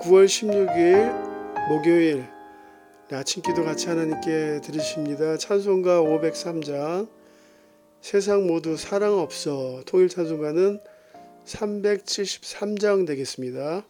공주야 우리 9월 16일 목요일 네, 아침 기도 같이 하나님께 드리십니다. 찬송가 503장 세상 모두 사랑 없어 통일 찬송가는 373장 되겠습니다.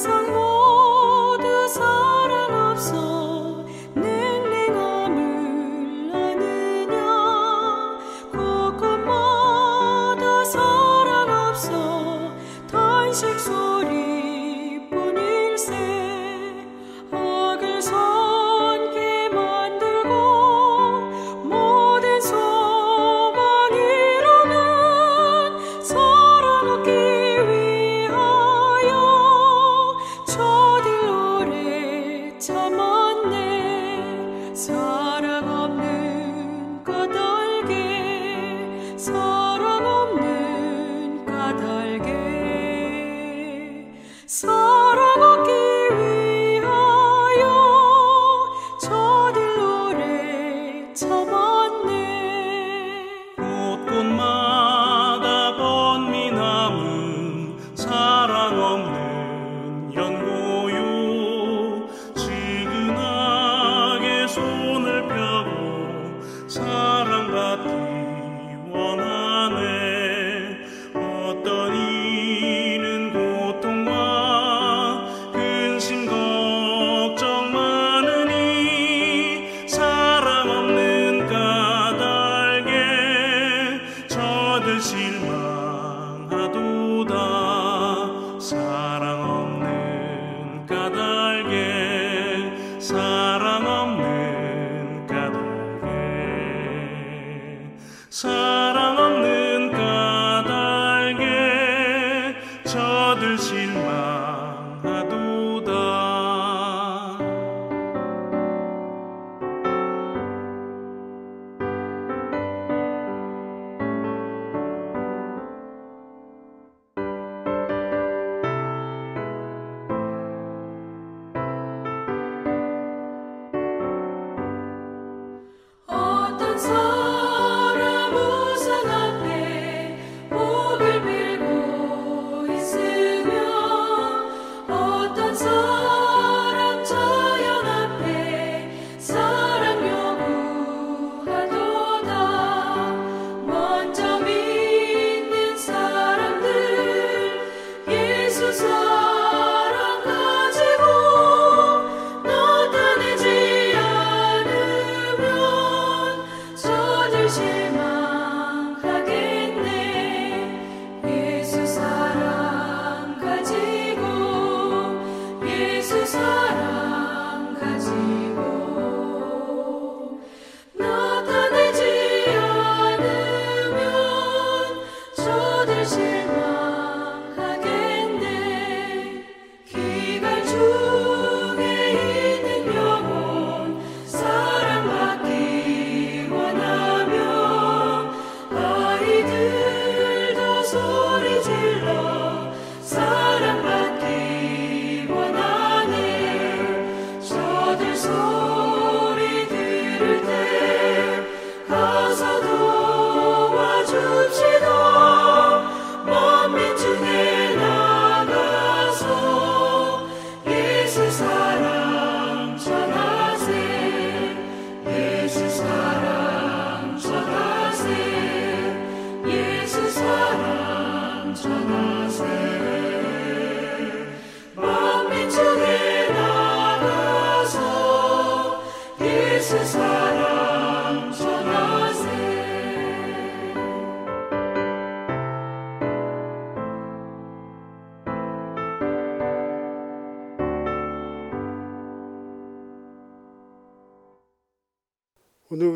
세상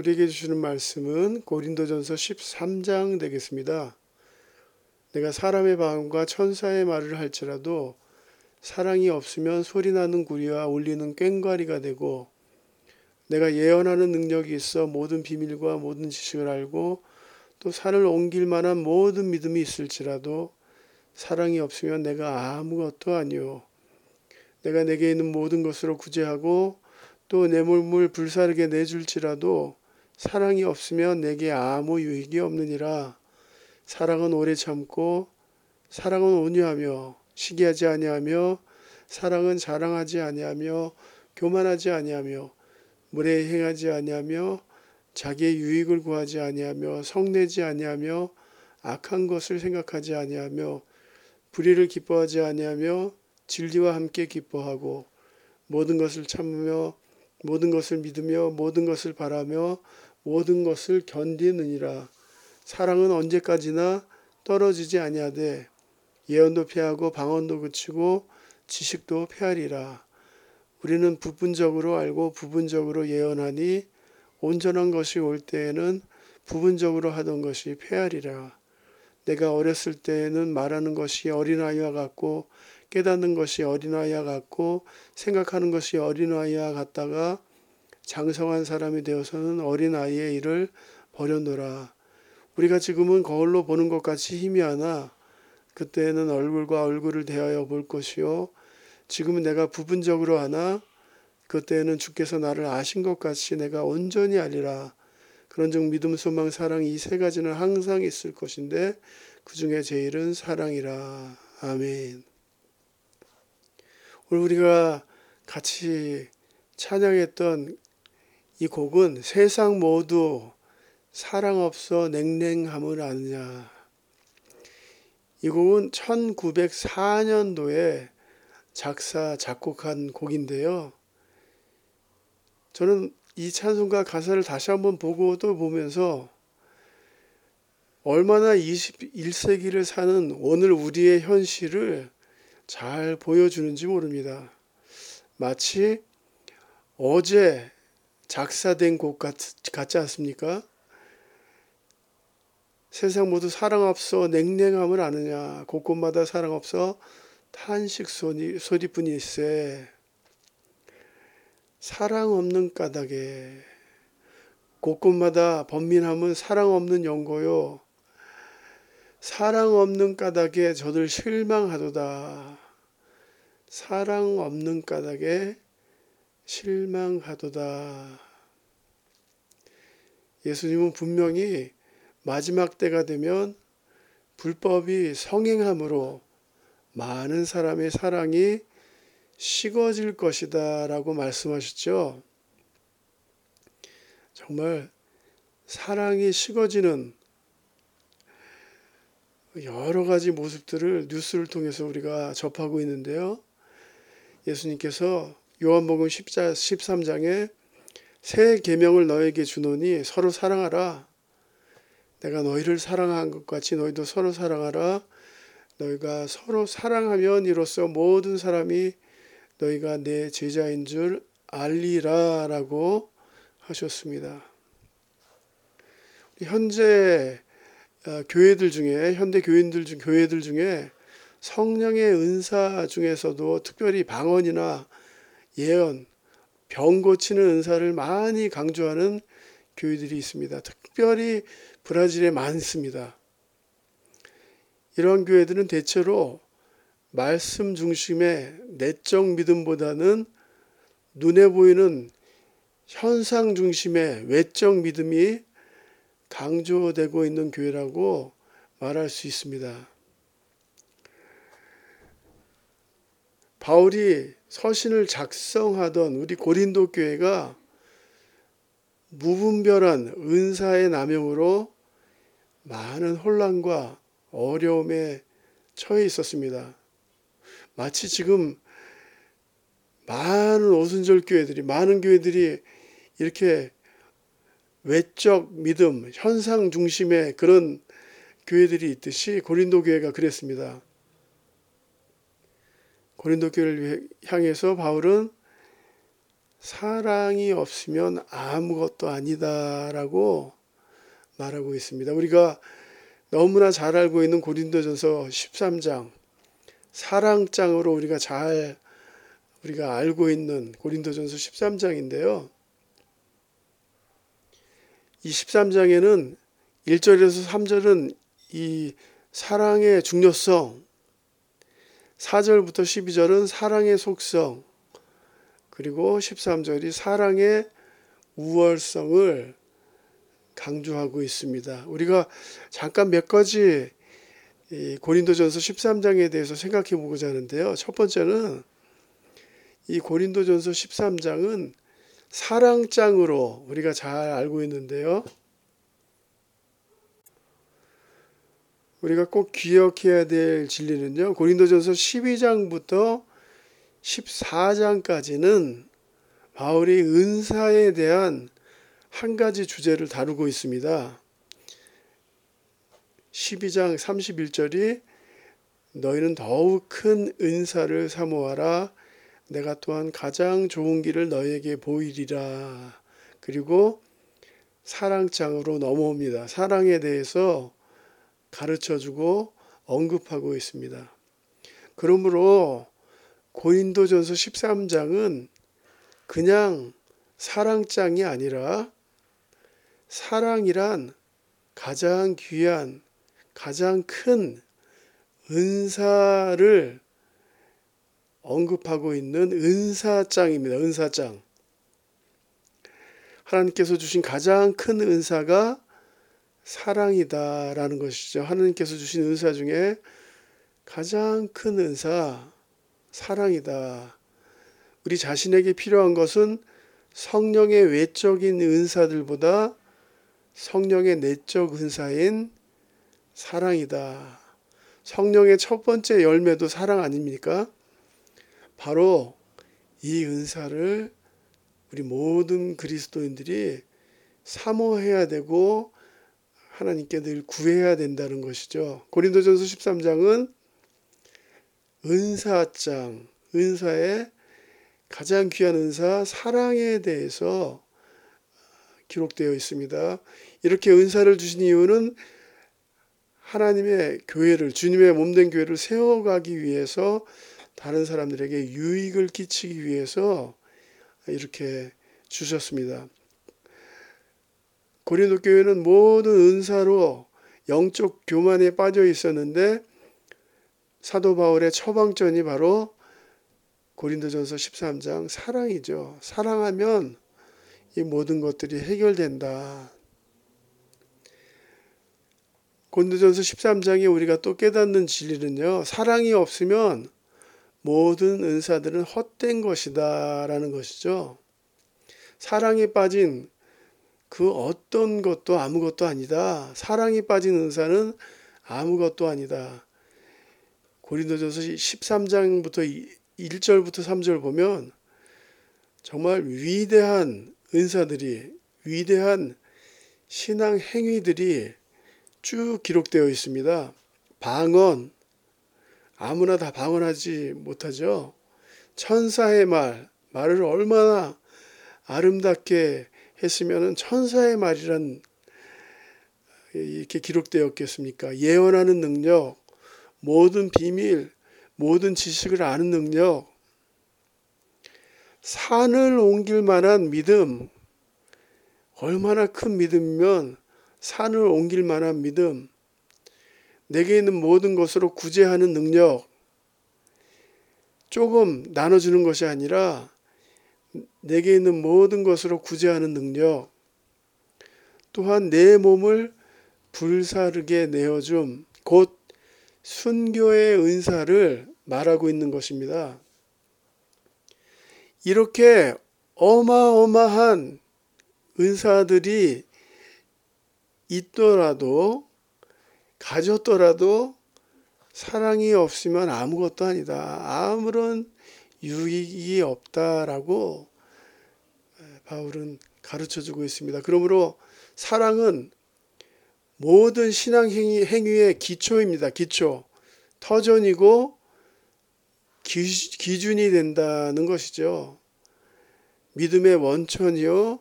우리에게 주시는 말씀은 고린도전서 13장 되겠습니다. 내가 사람의 마음과 천사의 말을 할지라도 사랑이 없으면 소리나는 구리와 울리는 꽹과리가 되고 내가 예언하는 능력이 있어 모든 비밀과 모든 지식을 알고 또 산을 옮길 만한 모든 믿음이 있을지라도 사랑이 없으면 내가 아무것도 아니요. 내가 내게 있는 모든 것으로 구제하고 또 내 몸을 불사르게 내줄지라도 사랑이 없으면 내게 아무 유익이 없느니라. 사랑은 오래 참고 사랑은 온유하며 시기하지 아니하며 사랑은 자랑하지 아니하며 교만하지 아니하며 물에 행하지 아니하며 자기의 유익을 구하지 아니하며 성내지 아니하며 악한 것을 생각하지 아니하며 불의를 기뻐하지 아니하며 진리와 함께 기뻐하고 모든 것을 참으며 모든 것을 믿으며 모든 것을 바라며 모든 것을 견디느니라 사랑은 언제까지나 떨어지지 아니하되 예언도 피하고 방언도 그치고 지식도 페하리라 우리는 부분적으로 알고 부분적으로 예언하니 온전한 것이 올 때에는 부분적으로 하던 것이 폐하리라. 내가 어렸을 때에는 말하는 것이 어린아이와 같고 깨닫는 것이 어린아이와 같고 생각하는 것이 어린아이와 같다가 장성한 사람이 되어서는 어린 아이의 일을 버렸노라. 우리가 지금은 거울로 보는 것 같이 희미하나 그때에는 얼굴과 얼굴을 대하여 볼 것이요 지금은 내가 부분적으로 하나 그때에는 주께서 나를 아신 것 같이 내가 온전히 알리라. 그런즉 믿음, 소망, 사랑 이 세 가지는 항상 있을 것인데 그 중에 제일은 사랑이라. 아멘. 오늘 우리가 같이 찬양했던 이 곡은 세상 모두 사랑 없어 냉랭함을 아느냐. 이 곡은 1904년도에 작사, 작곡한 곡인데요. 저는 이 찬송가 가사를 다시 한번 보고 또 보면서 얼마나 21세기를 사는 오늘 우리의 현실을 잘 보여주는지 모릅니다. 마치 어제 작사된 곡 같, 같지 않습니까? 세상 모두 사랑 없어 냉랭함을 아느냐. 곳곳마다 사랑 없어 탄식 소리, 소리뿐일세. 사랑 없는 까닭에. 곳곳마다 번민함은 사랑 없는 연고요. 사랑 없는 까닭에 저들 실망하도다. 사랑 없는 까닭에 실망하도다 예수님은 분명히 마지막 때가 되면 불법이 성행함으로 많은 사람의 사랑이 식어질 것이다 라고 말씀하셨죠. 정말 사랑이 식어지는 여러 가지 모습들을 뉴스를 통해서 우리가 접하고 있는데요. 예수님께서 요한복음 13장에 새 계명을 너에게 주노니 서로 사랑하라. 내가 너희를 사랑한 것 같이 너희도 서로 사랑하라. 너희가 서로 사랑하면 이로써 모든 사람이 너희가 내 제자인 줄 알리라라고 하셨습니다. 현재 어, 교회들 중에 현대 교인들 중 교회들 중에 성령의 은사 중에서도 특별히 방언이나 예언, 병 고치는 은사를 많이 강조하는 교회들이 있습니다. 특별히 브라질에 많습니다. 이런 교회들은 대체로 말씀 중심의 내적 믿음보다는 눈에 보이는 현상 중심의 외적 믿음이 강조되고 있는 교회라고 말할 수 있습니다. 바울이 서신을 작성하던 우리 고린도 교회가 무분별한 은사의 남용으로 많은 혼란과 어려움에 처해 있었습니다. 마치 지금 많은 오순절 교회들이 많은 교회들이 이렇게 외적 믿음, 현상 중심의 그런 교회들이 있듯이 고린도 교회가 그랬습니다. 고린도 교회를 향해서 바울은 사랑이 없으면 아무것도 아니다라고 말하고 있습니다. 우리가 너무나 잘 알고 있는 고린도전서 13장 사랑장으로 우리가 잘 우리가 알고 있는 고린도전서 13장인데요. 이 13장에는 1절에서 3절은 이 사랑의 중요성, 4절부터 12절은 사랑의 속성, 그리고 13절이 사랑의 우월성을 강조하고 있습니다. 우리가 잠깐 몇 가지 이 고린도전서 13장에 대해서 생각해 보고자 하는데요. 첫 번째는 이 고린도전서 13장은 사랑장으로 우리가 잘 알고 있는데요. 우리가 꼭 기억해야 될 진리는요. 고린도전서 12장부터 14장까지는 바울이 은사에 대한 한 가지 주제를 다루고 있습니다. 12장 31절이 너희는 더욱 큰 은사를 사모하라. 내가 또한 가장 좋은 길을 너희에게 보이리라. 그리고 사랑장으로 넘어옵니다. 사랑에 대해서 가르쳐 주고 언급하고 있습니다. 그러므로 고린도전서 13장은 그냥 사랑장이 아니라 사랑이란 가장 귀한 가장 큰 은사를 언급하고 있는 은사장입니다. 은사장. 하나님께서 주신 가장 큰 은사가 사랑이다라는 것이죠. 하나님께서 주신 은사 중에 가장 큰 은사 사랑이다. 우리 자신에게 필요한 것은 성령의 외적인 은사들보다 성령의 내적 은사인 사랑이다. 성령의 첫 번째 열매도 사랑 아닙니까? 바로 이 은사를 우리 모든 그리스도인들이 사모해야 되고 하나님께 늘 구해야 된다는 것이죠. 고린도전서 13장은 은사장, 은사의 가장 귀한 은사 사랑에 대해서 기록되어 있습니다. 이렇게 은사를 주신 이유는 하나님의 교회를 주님의 몸된 교회를 세워가기 위해서 다른 사람들에게 유익을 끼치기 위해서 이렇게 주셨습니다. 고린도 교회는 모든 은사로 영적 교만에 빠져 있었는데 사도 바울의 처방전이 바로 고린도전서 13장 사랑이죠. 사랑하면 이 모든 것들이 해결된다. 고린도전서 13장에 우리가 또 깨닫는 진리는요. 사랑이 없으면 모든 은사들은 헛된 것이다라는 것이죠. 사랑에 빠진 그 어떤 것도 아무것도 아니다. 사랑이 빠진 은사는 아무것도 아니다. 고린도전서 13장부터 1절부터 3절 보면 정말 위대한 은사들이 위대한 신앙 행위들이 쭉 기록되어 있습니다. 방언 아무나 다 방언하지 못하죠. 천사의 말 말을 얼마나 아름답게 했으면은 천사의 말이란 이렇게 기록되었겠습니까? 예언하는 능력, 모든 비밀, 모든 지식을 아는 능력, 산을 옮길 만한 믿음, 얼마나 큰 믿음이면 산을 옮길 만한 믿음, 내게 있는 모든 것으로 구제하는 능력, 조금 나눠주는 것이 아니라 내게 있는 모든 것으로 구제하는 능력, 또한 내 몸을 불사르게 내어줌, 곧 순교의 은사를 말하고 있는 것입니다. 이렇게 어마어마한 은사들이 있더라도 가졌더라도 사랑이 없으면 아무것도 아니다. 아무런 유익이 없다라고 바울은 가르쳐 주고 있습니다. 그러므로 사랑은 모든 신앙 행위, 행위의 기초입니다. 기초. 터전이고 기, 기준이 된다는 것이죠. 믿음의 원천이요.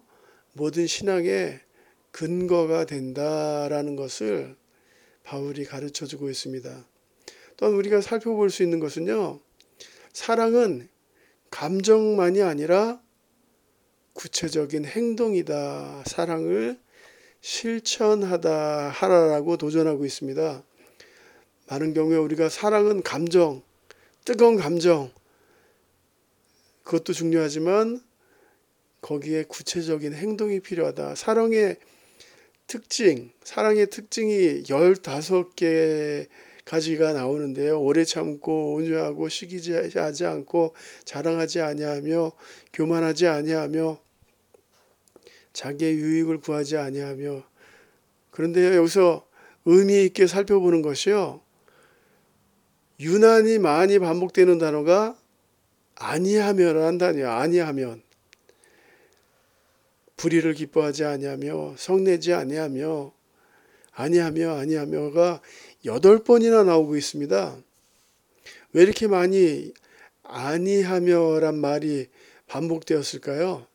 모든 신앙의 근거가 된다라는 것을 바울이 가르쳐 주고 있습니다. 또한 우리가 살펴볼 수 있는 것은요. 사랑은 감정만이 아니라 구체적인 행동이다. 사랑을 실천하다 하라라고 도전하고 있습니다. 많은 경우에 우리가 사랑은 감정, 뜨거운 감정, 그것도 중요하지만 거기에 구체적인 행동이 필요하다. 사랑의 특징, 사랑의 특징이 15개 가지가 나오는데요. 오래 참고 온유하고 시기하지 않고 자랑하지 아니하며 교만하지 아니하며 자기의 유익을 구하지 아니하며 그런데 여기서 의미 있게 살펴보는 것이요. 유난히 많이 반복되는 단어가 아니하면이라는 단어예요. 아니하면 불의를 기뻐하지 아니하며 성내지 아니하며 아니하며 아니하며가 여덟 번이나 나오고 있습니다. 왜 이렇게 많이 아니하며란 말이 반복되었을까요?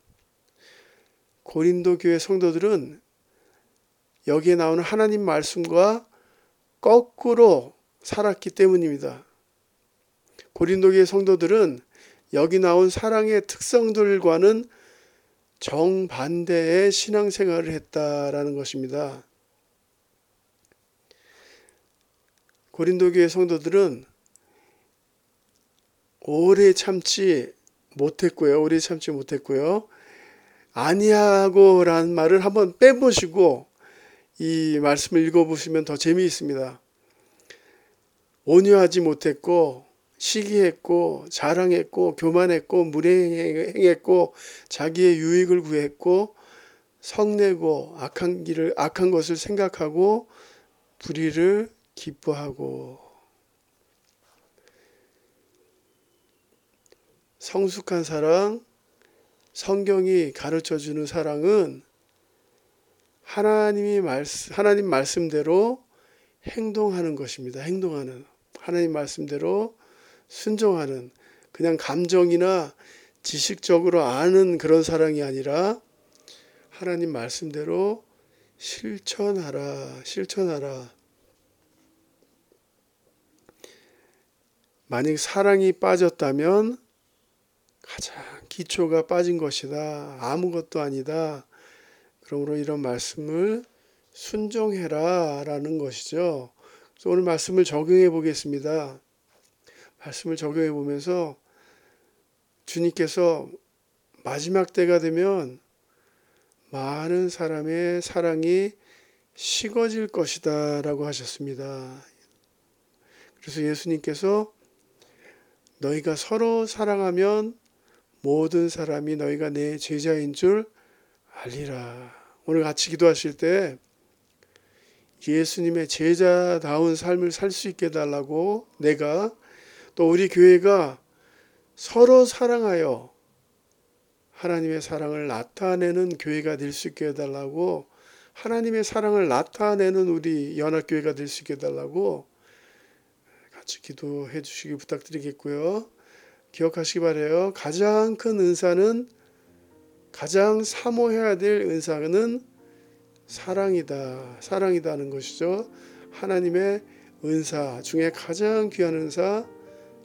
고린도 교회 성도들은 여기에 나오는 하나님 말씀과 거꾸로 살았기 때문입니다. 고린도 교회 성도들은 여기 나온 사랑의 특성들과는 정반대의 신앙생활을 했다라는 것입니다. 고린도 교회 성도들은 오래 참지 못했고요. 오래 참지 못했고요. 아니하고라는 말을 한번 빼보시고 이 말씀을 읽어보시면 더 재미있습니다. 온유하지 못했고 시기했고 자랑했고 교만했고 무례행했고 자기의 유익을 구했고 성내고 악한 길을 악한 것을 생각하고 불의를 기뻐하고 성숙한 사랑 성경이 가르쳐 주는 사랑은 하나님이 말씀 하나님 말씀대로 행동하는 것입니다. 행동하는 하나님 말씀대로 순종하는 그냥 감정이나 지식적으로 아는 그런 사랑이 아니라 하나님 말씀대로 실천하라, 실천하라. 만약 사랑이 빠졌다면 가장 기초가 빠진 것이다. 아무것도 아니다. 그러므로 이런 말씀을 순종해라 라는 것이죠. 오늘 말씀을 적용해 보겠습니다. 말씀을 적용해 보면서 주님께서 마지막 때가 되면 많은 사람의 사랑이 식어질 것이다 라고 하셨습니다. 그래서 예수님께서 너희가 서로 사랑하면 모든 사람이 너희가 내 제자인 줄 알리라. 오늘 같이 기도하실 때 예수님의 제자다운 삶을 살 수 있게 해달라고 내가 또 우리 교회가 서로 사랑하여 하나님의 사랑을 나타내는 교회가 될 수 있게 해달라고 하나님의 사랑을 나타내는 우리 연합교회가 될 수 있게 해달라고 같이 기도해 주시기 부탁드리겠고요. 기억하시기 바래요. 가장 큰 은사는 가장 사모해야 될 은사는 사랑이다. 사랑이다는 것이죠. 하나님의 은사 중에 가장 귀한 은사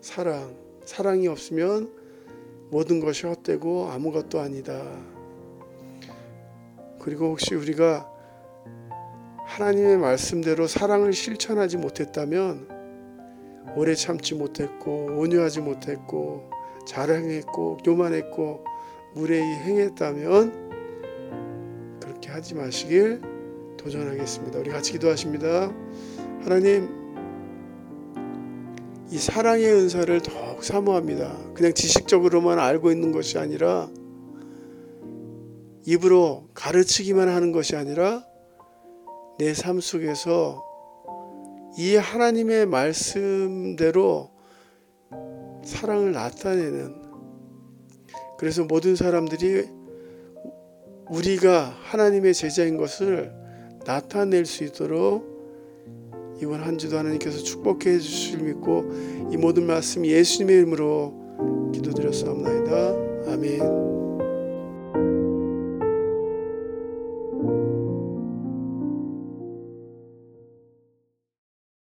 사랑. 사랑이 없으면 모든 것이 헛되고 아무것도 아니다. 그리고 혹시 우리가 하나님의 말씀대로 사랑을 실천하지 못했다면 오래 참지 못했고 온유하지 못했고 자랑했고 교만했고 무례히 행했다면 그렇게 하지 마시길 도전하겠습니다. 우리 같이 기도하십니다. 하나님 이 사랑의 은사를 더욱 사모합니다. 그냥 지식적으로만 알고 있는 것이 아니라 입으로 가르치기만 하는 것이 아니라 내 삶 속에서 이 하나님의 말씀대로 사랑을 나타내는 그래서 모든 사람들이 우리가 하나님의 제자인 것을 나타낼 수 있도록 이번 한 주도 하나님께서 축복해 주실 믿고 이 모든 말씀 예수님의 이름으로 기도드렸사옵나이다. 아멘.